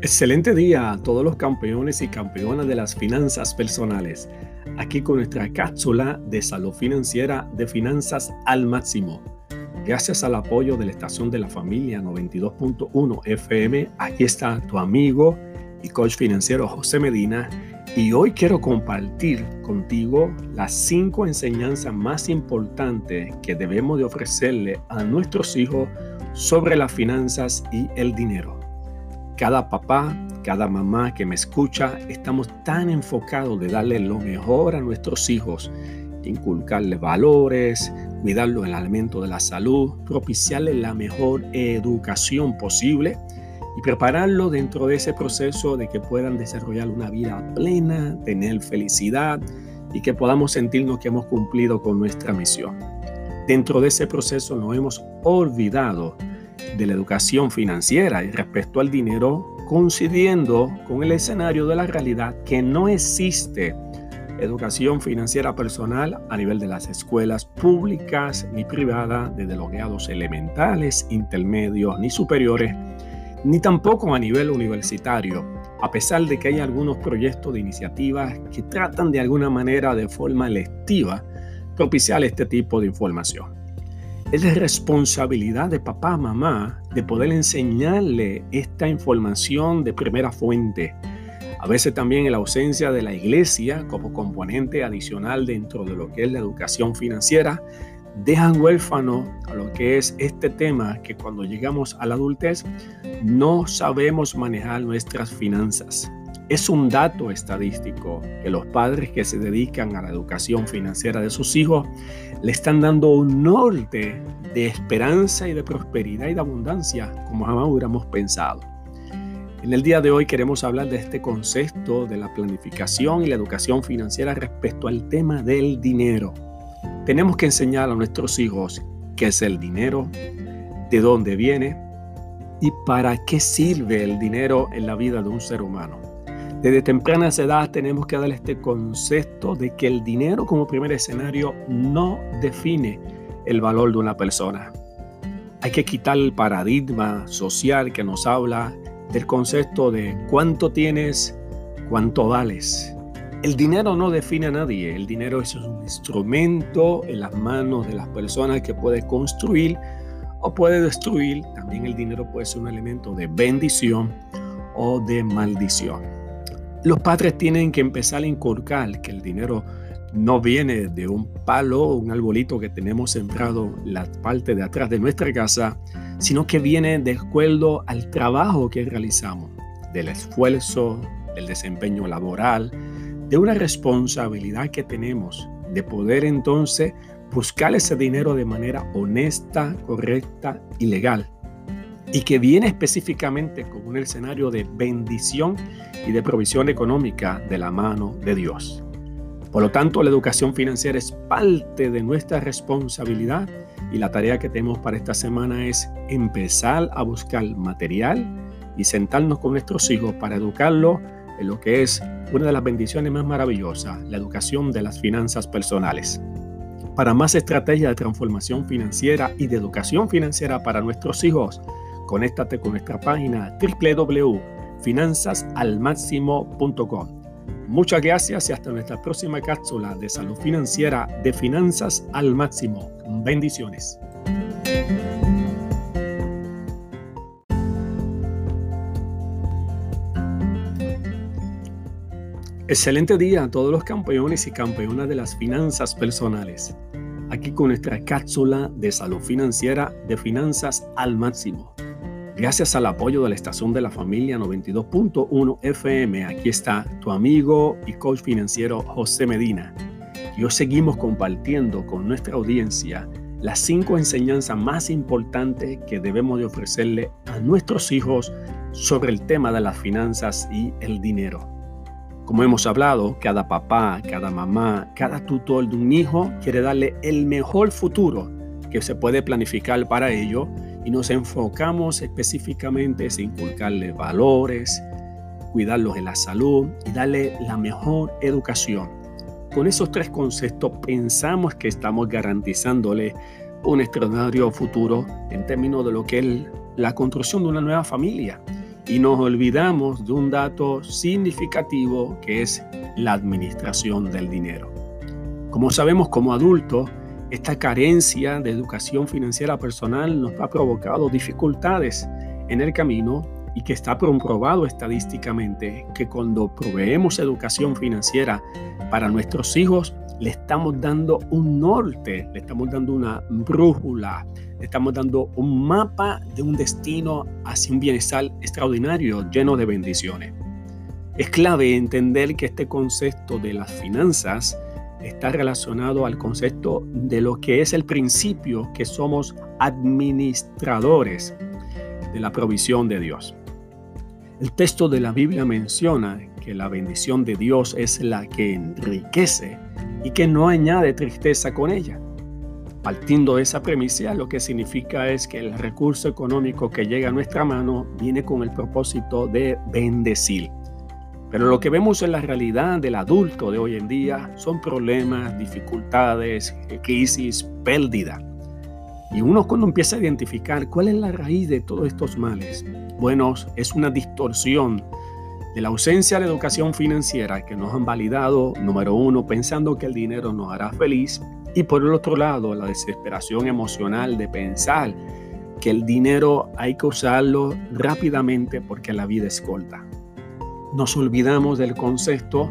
Excelente día a todos los campeones y campeonas de las finanzas personales. Aquí con nuestra cápsula de salud financiera de finanzas al máximo. Gracias al apoyo de la estación de la familia 92.1 FM, aquí está tu amigo y coach financiero José Medina. Y hoy quiero compartir contigo las cinco enseñanzas más importantes que debemos de ofrecerle a nuestros hijos sobre las finanzas y el dinero. Cada papá, cada mamá que me escucha, estamos tan enfocados de darle lo mejor a nuestros hijos, inculcarles valores, cuidarlos en el alimento de la salud, propiciarles la mejor educación posible y prepararlos dentro de ese proceso de que puedan desarrollar una vida plena, tener felicidad y que podamos sentirnos que hemos cumplido con nuestra misión. Dentro de ese proceso nos hemos olvidado de la educación financiera y respecto al dinero, coincidiendo con el escenario de la realidad que no existe educación financiera personal a nivel de las escuelas públicas ni privadas, desde los grados elementales, intermedios ni superiores, ni tampoco a nivel universitario, a pesar de que hay algunos proyectos de iniciativas que tratan de alguna manera de forma lectiva propiciar este tipo de información. Es responsabilidad de papá, mamá, de poder enseñarle esta información de primera fuente. A veces también en la ausencia de la iglesia como componente adicional dentro de lo que es la educación financiera, dejan huérfano a lo que es este tema que cuando llegamos a la adultez no sabemos manejar nuestras finanzas. Es un dato estadístico que los padres que se dedican a la educación financiera de sus hijos le están dando un norte de esperanza y de prosperidad y de abundancia como jamás hubiéramos pensado. En el día de hoy queremos hablar de este concepto de la planificación y la educación financiera respecto al tema del dinero. Tenemos que enseñar a nuestros hijos qué es el dinero, de dónde viene y para qué sirve el dinero en la vida de un ser humano. Desde temprana edad tenemos que darle este concepto de que el dinero como primer escenario no define el valor de una persona. Hay que quitar el paradigma social que nos habla del concepto de cuánto tienes, cuánto vales. El dinero no define a nadie, el dinero es un instrumento en las manos de las personas que puede construir o puede destruir. También el dinero puede ser un elemento de bendición o de maldición. Los padres tienen que empezar a inculcar que el dinero no viene de un palo o un arbolito que tenemos sembrado en la parte de atrás de nuestra casa, sino que viene de acuerdo al trabajo que realizamos, del esfuerzo, del desempeño laboral, de una responsabilidad que tenemos de poder entonces buscar ese dinero de manera honesta, correcta y legal y que viene específicamente con un escenario de bendición y de provisión económica de la mano de Dios. Por lo tanto, la educación financiera es parte de nuestra responsabilidad y la tarea que tenemos para esta semana es empezar a buscar material y sentarnos con nuestros hijos para educarlos en lo que es una de las bendiciones más maravillosas, la educación de las finanzas personales. Para más estrategias de transformación financiera y de educación financiera para nuestros hijos, Conéctate con nuestra página www.finanzasalmaximo.com. Muchas gracias y hasta nuestra próxima cápsula de salud financiera de Finanzas al Máximo. Bendiciones. Excelente día a todos los campeones y campeonas de las finanzas personales. Aquí con nuestra cápsula de salud financiera de Finanzas al Máximo. Gracias al apoyo de la estación de la familia 92.1 FM, aquí está tu amigo y coach financiero José Medina. Y hoy seguimos compartiendo con nuestra audiencia las cinco enseñanzas más importantes que debemos de ofrecerle a nuestros hijos sobre el tema de las finanzas y el dinero. Como hemos hablado, cada papá, cada mamá, cada tutor de un hijo quiere darle el mejor futuro que se puede planificar para ello y nos enfocamos específicamente en inculcarle valores, cuidarlos en la salud y darle la mejor educación. Con esos tres conceptos pensamos que estamos garantizándole un extraordinario futuro en términos de lo que es la construcción de una nueva familia y nos olvidamos de un dato significativo que es la administración del dinero. Como sabemos como adultos, esta carencia de educación financiera personal nos ha provocado dificultades en el camino y que está comprobado estadísticamente que cuando proveemos educación financiera para nuestros hijos, le estamos dando un norte, le estamos dando una brújula, le estamos dando un mapa de un destino hacia un bienestar extraordinario, lleno de bendiciones. Es clave entender que este concepto de las finanzas está relacionado al concepto de lo que es el principio que somos administradores de la provisión de Dios. El texto de la Biblia menciona que la bendición de Dios es la que enriquece y que no añade tristeza con ella. Partiendo de esa premisa, lo que significa es que el recurso económico que llega a nuestra mano viene con el propósito de bendecir. Pero lo que vemos en la realidad del adulto de hoy en día son problemas, dificultades, crisis, pérdida. Y uno cuando empieza a identificar cuál es la raíz de todos estos males, bueno, es una distorsión de la ausencia de educación financiera que nos han validado, número uno, pensando que el dinero nos hará feliz y por el otro lado, la desesperación emocional de pensar que el dinero hay que usarlo rápidamente porque la vida es corta. Nos olvidamos del concepto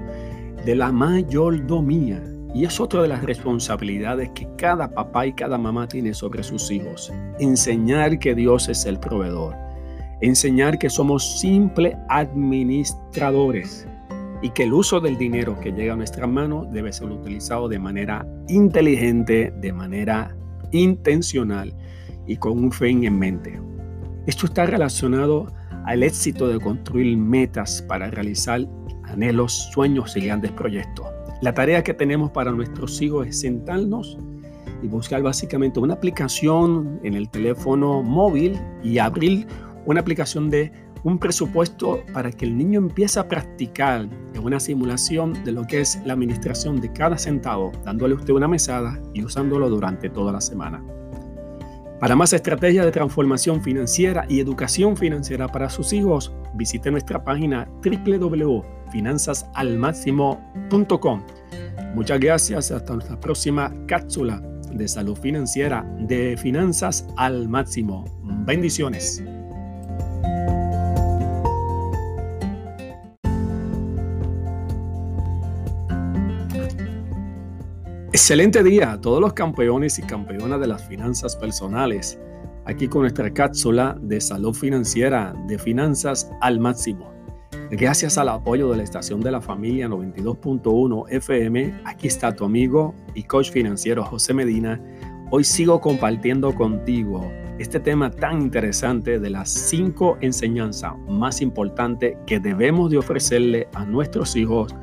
de la mayordomía y es otra de las responsabilidades que cada papá y cada mamá tiene sobre sus hijos. Enseñar que Dios es el proveedor. Enseñar que somos simples administradores y que el uso del dinero que llega a nuestras manos debe ser utilizado de manera inteligente, de manera intencional y con un fin en mente. Esto está relacionado al éxito de construir metas para realizar anhelos, sueños y grandes proyectos. La tarea que tenemos para nuestros hijos es sentarnos y buscar básicamente una aplicación en el teléfono móvil y abrir una aplicación de un presupuesto para que el niño empiece a practicar en una simulación de lo que es la administración de cada centavo, dándole usted una mesada y usándolo durante toda la semana. Para más estrategias de transformación financiera y educación financiera para sus hijos, visite nuestra página www.finanzasalmáximo.com. Muchas gracias, hasta nuestra próxima cápsula de salud financiera de Finanzas al Máximo. Bendiciones. Excelente día a todos los campeones y campeonas de las finanzas personales. Aquí con nuestra cápsula de salud financiera de finanzas al máximo. Gracias al apoyo de la estación de la familia 92.1 FM, aquí está tu amigo y coach financiero José Medina. Hoy sigo compartiendo contigo este tema tan interesante de las cinco enseñanzas más importantes que debemos de ofrecerle a nuestros hijos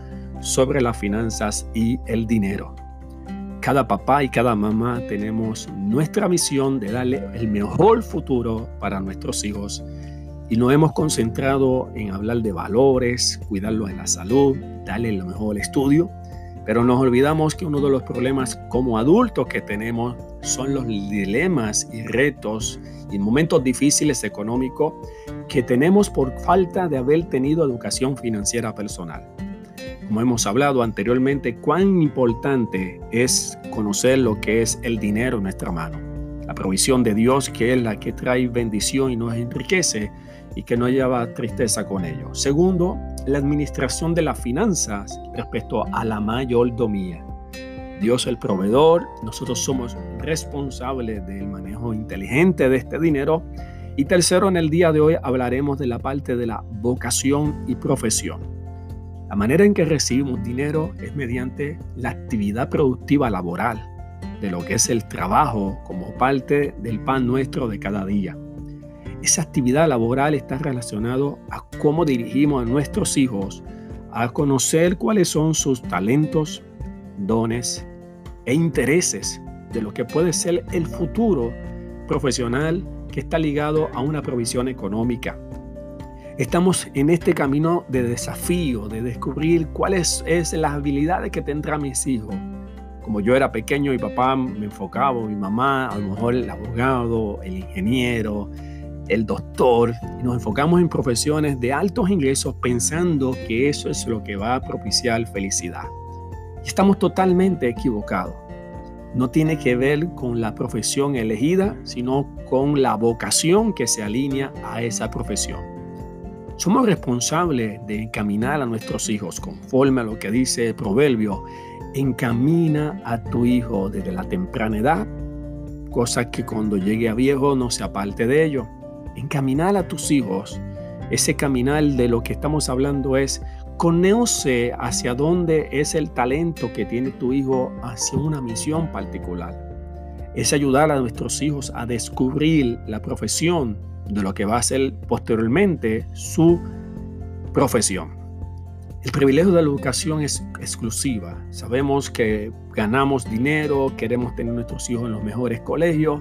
sobre las finanzas y el dinero cada papá y cada mamá tenemos nuestra misión de darle el mejor futuro para nuestros hijos. Y nos hemos concentrado en hablar de valores, cuidarlos en la salud, darle el mejor estudio, pero nos olvidamos que uno de los problemas como adultos que tenemos son los dilemas y retos y momentos difíciles económicos que tenemos por falta de haber tenido educación financiera personal como hemos hablado anteriormente, cuán importante es conocer lo que es el dinero en nuestra mano. La provisión de Dios que es la que trae bendición y nos enriquece y que no lleva tristeza con ello. Segundo, la administración de las finanzas respecto a la mayordomía. Dios el proveedor, nosotros somos responsables del manejo inteligente de este dinero. Y tercero, en el día de hoy hablaremos de la parte de la vocación y profesión. La manera en que recibimos dinero es mediante la actividad productiva laboral, de lo que es el trabajo como parte del pan nuestro de cada día. Esa actividad laboral está relacionada a cómo dirigimos a nuestros hijos a conocer cuáles son sus talentos, dones e intereses de lo que puede ser el futuro profesional que está ligado a una provisión económica Estamos en este camino de desafío, de descubrir cuáles es las habilidades que tendrán mis hijos. Como yo era pequeño, mi papá me enfocaba, mi mamá, a lo mejor el abogado, el ingeniero, el doctor, y nos enfocamos en profesiones de altos ingresos pensando que eso es lo que va a propiciar felicidad. Y estamos totalmente equivocados. No tiene que ver con la profesión elegida, sino con la vocación que se alinea a esa profesión. Somos responsables de encaminar a nuestros hijos conforme a lo que dice el proverbio. Encamina a tu hijo desde la temprana edad, cosa que cuando llegue a viejo no se aparte de ello encaminar a tus hijos, ese caminar de lo que estamos hablando es conoce hacia dónde es el talento que tiene tu hijo hacia una misión particular. Es ayudar a nuestros hijos a descubrir la profesión de lo que va a ser posteriormente su profesión. El privilegio de la educación es exclusiva. Sabemos que ganamos dinero, queremos tener nuestros hijos en los mejores colegios,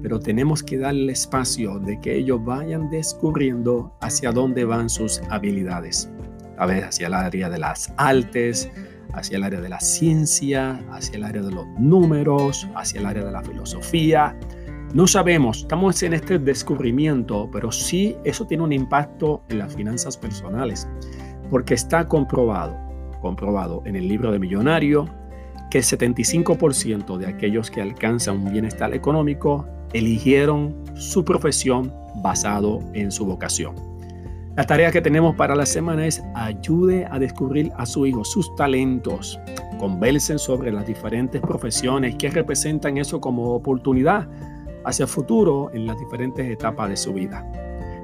pero tenemos que darle espacio de que ellos vayan descubriendo hacia dónde van sus habilidades. A ver, hacia el área de las artes, hacia el área de la ciencia, hacia el área de los números, hacia el área de la filosofía. No sabemos, estamos en este descubrimiento, pero sí eso tiene un impacto en las finanzas personales, porque está comprobado, comprobado en el libro de Millonario, que el 75% de aquellos que alcanzan un bienestar económico eligieron su profesión basado en su vocación. La tarea que tenemos para la semana es ayude a descubrir a su hijo sus talentos. Conversen sobre las diferentes profesiones que representan eso como oportunidad hacia futuro en las diferentes etapas de su vida.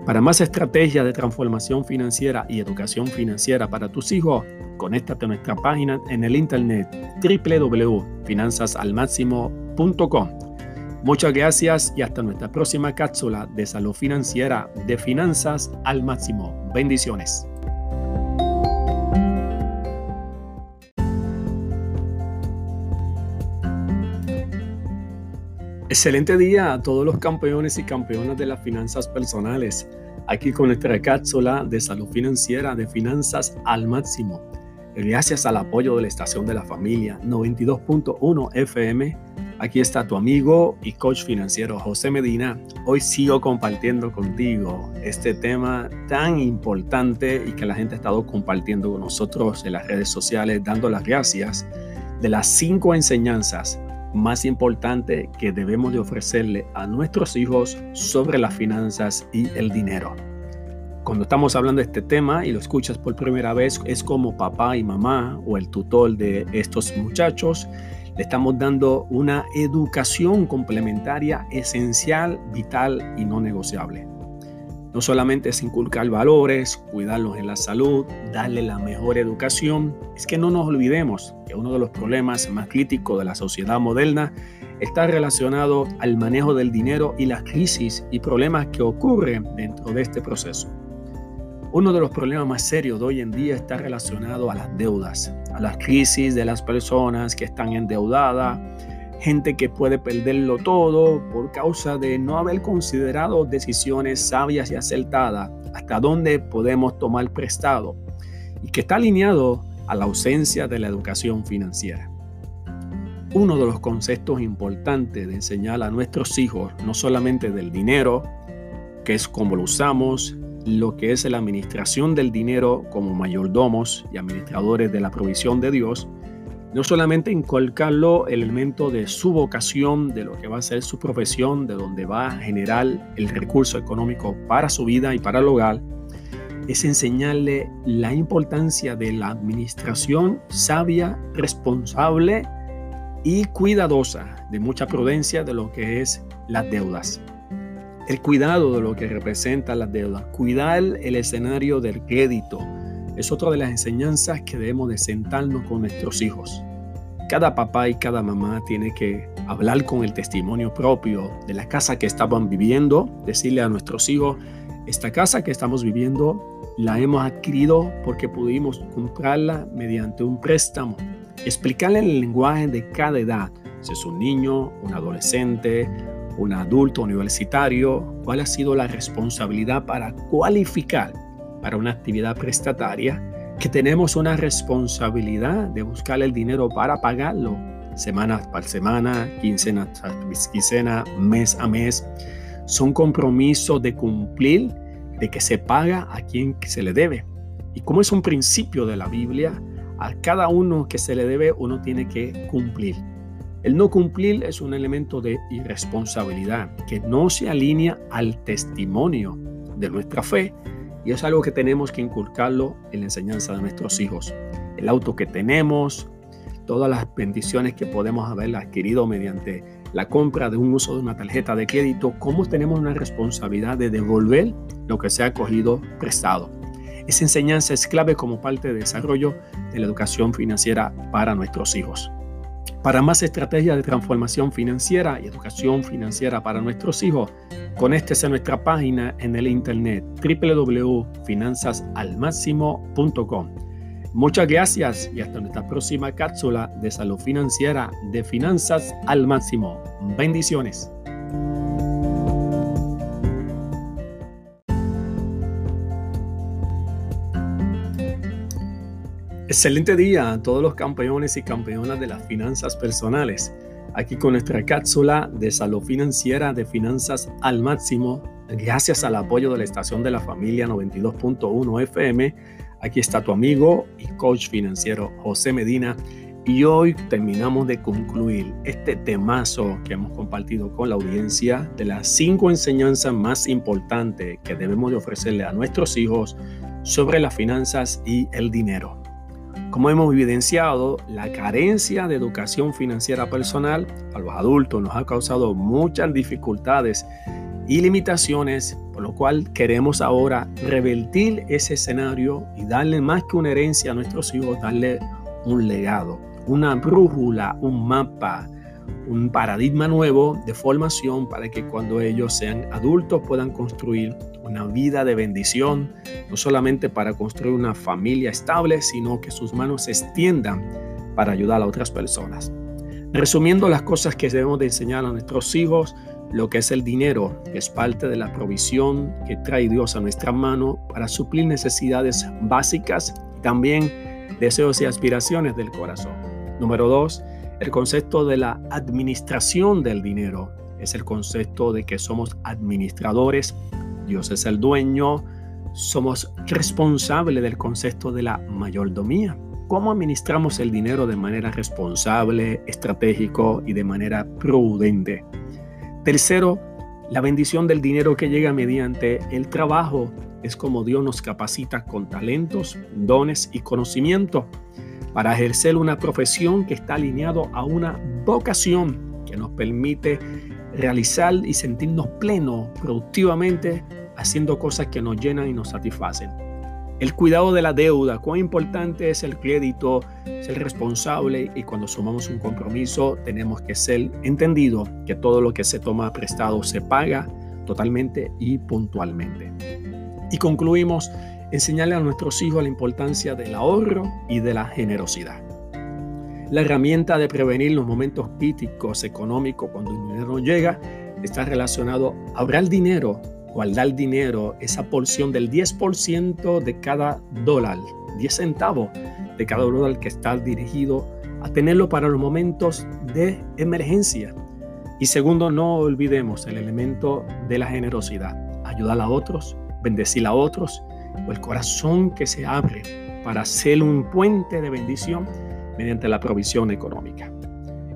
Para más estrategias de transformación financiera y educación financiera para tus hijos, conéctate a nuestra página en el internet www.finanzasalmáximo.com Muchas gracias y hasta nuestra próxima cápsula de salud financiera de finanzas al máximo. Bendiciones. Excelente día a todos los campeones y campeonas de las finanzas personales. Aquí con nuestra cápsula de salud financiera de finanzas al máximo. Gracias al apoyo de la estación de la familia 92.1 FM Aquí está tu amigo y coach financiero José Medina. Hoy sigo compartiendo contigo este tema tan importante y que la gente ha estado compartiendo con nosotros en las redes sociales, dando las gracias de las cinco enseñanzas más importantes que debemos de ofrecerle a nuestros hijos sobre las finanzas y el dinero. Cuando estamos hablando de este tema y lo escuchas por primera vez, es como papá y mamá o el tutor de estos muchachos le estamos dando una educación complementaria esencial, vital y no negociable. No solamente es inculcar valores, cuidarlos en la salud, darle la mejor educación, es que no nos olvidemos que uno de los problemas más críticos de la sociedad moderna está relacionado al manejo del dinero y las crisis y problemas que ocurren dentro de este proceso. Uno de los problemas más serios de hoy en día está relacionado a las deudas, a las crisis de las personas que están endeudadas, gente que puede perderlo todo por causa de no haber considerado decisiones sabias y acertadas hasta dónde podemos tomar prestado y que está alineado a la ausencia de la educación financiera. Uno de los conceptos importantes de enseñar a nuestros hijos, no solamente del dinero, que es cómo lo usamos, lo que es la administración del dinero como mayordomos y administradores de la provisión de Dios, no solamente inculcarlo el elemento de su vocación, de lo que va a ser su profesión, de donde va a generar el recurso económico para su vida y para el hogar, es enseñarle la importancia de la administración sabia, responsable y cuidadosa, de mucha prudencia de lo que es las deudas el cuidado de lo que representa las deudas, cuidar el escenario del crédito. Es otra de las enseñanzas que debemos de sentarnos con nuestros hijos. Cada papá y cada mamá tiene que hablar con el testimonio propio de la casa que estaban viviendo, decirle a nuestros hijos, esta casa que estamos viviendo la hemos adquirido porque pudimos comprarla mediante un préstamo. Explicarle el lenguaje de cada edad, si es un niño, un adolescente, un adulto universitario, cuál ha sido la responsabilidad para cualificar para una actividad prestataria, que tenemos una responsabilidad de buscar el dinero para pagarlo semana por semana, quincena tras quincena, mes a mes. son compromisos de cumplir, de que se paga a quien se le debe. Y como es un principio de la Biblia, a cada uno que se le debe uno tiene que cumplir. El no cumplir es un elemento de irresponsabilidad que no se alinea al testimonio de nuestra fe y es algo que tenemos que inculcarlo en la enseñanza de nuestros hijos. El auto que tenemos, todas las bendiciones que podemos haber adquirido mediante la compra de un uso de una tarjeta de crédito, cómo tenemos una responsabilidad de devolver lo que se ha cogido prestado. Esa enseñanza es clave como parte del desarrollo de la educación financiera para nuestros hijos. Para más estrategias de transformación financiera y educación financiera para nuestros hijos, conéctese a nuestra página en el internet www.finanzasalmáximo.com. Muchas gracias y hasta nuestra próxima cápsula de salud financiera de Finanzas al Máximo. Bendiciones. Excelente día a todos los campeones y campeonas de las finanzas personales. Aquí con nuestra cápsula de salud financiera de finanzas al máximo, gracias al apoyo de la estación de la familia 92.1 FM. Aquí está tu amigo y coach financiero José Medina. Y hoy terminamos de concluir este temazo que hemos compartido con la audiencia de las cinco enseñanzas más importantes que debemos de ofrecerle a nuestros hijos sobre las finanzas y el dinero. Como hemos evidenciado, la carencia de educación financiera personal a los adultos nos ha causado muchas dificultades y limitaciones, por lo cual queremos ahora revertir ese escenario y darle más que una herencia a nuestros hijos, darle un legado, una brújula, un mapa, un paradigma nuevo de formación para que cuando ellos sean adultos puedan construir una vida de bendición, no solamente para construir una familia estable, sino que sus manos se extiendan para ayudar a otras personas. Resumiendo las cosas que debemos de enseñar a nuestros hijos, lo que es el dinero, que es parte de la provisión que trae Dios a nuestra mano para suplir necesidades básicas y también deseos y aspiraciones del corazón. Número dos, el concepto de la administración del dinero es el concepto de que somos administradores, Dios es el dueño, somos responsables del concepto de la mayordomía. ¿Cómo administramos el dinero de manera responsable, estratégico y de manera prudente? Tercero, la bendición del dinero que llega mediante el trabajo es como Dios nos capacita con talentos, dones y conocimiento para ejercer una profesión que está alineado a una vocación que nos permite realizar y sentirnos plenos productivamente haciendo cosas que nos llenan y nos satisfacen. El cuidado de la deuda, cuán importante es el crédito, ser responsable y cuando sumamos un compromiso tenemos que ser entendido que todo lo que se toma prestado se paga totalmente y puntualmente. Y concluimos enseñarle a nuestros hijos la importancia del ahorro y de la generosidad. La herramienta de prevenir los momentos críticos económicos cuando el dinero llega está relacionado a ahorrar dinero, guardar dinero, esa porción del 10% de cada dólar, 10 centavos de cada dólar que está dirigido a tenerlo para los momentos de emergencia. Y segundo, no olvidemos el elemento de la generosidad, ayudar a otros, bendecir a otros o el corazón que se abre para ser un puente de bendición mediante la provisión económica.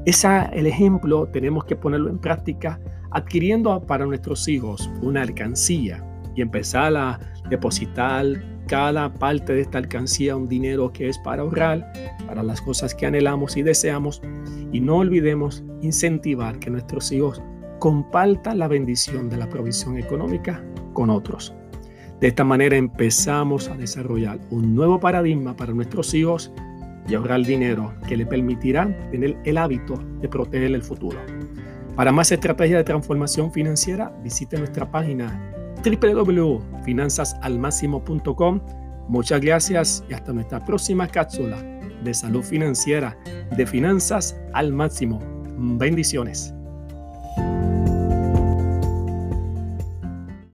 Ese el ejemplo tenemos que ponerlo en práctica adquiriendo para nuestros hijos una alcancía y empezar a depositar cada parte de esta alcancía un dinero que es para ahorrar, para las cosas que anhelamos y deseamos. Y no olvidemos incentivar que nuestros hijos compartan la bendición de la provisión económica con otros. De esta manera empezamos a desarrollar un nuevo paradigma para nuestros hijos y ahorrar dinero que le permitirá tener el hábito de proteger el futuro. Para más estrategias de transformación financiera, visite nuestra página www.finanzasalmáximo.com. Muchas gracias y hasta nuestra próxima cápsula de salud financiera de finanzas al máximo. Bendiciones.